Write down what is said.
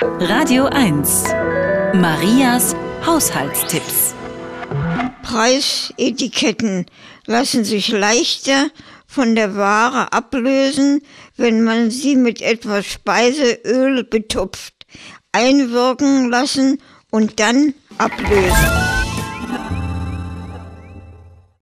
Radio 1. Marias Haushaltstipps. Preisetiketten lassen sich leichter von der Ware ablösen, wenn man sie mit etwas Speiseöl betupft, einwirken lassen und dann ablösen.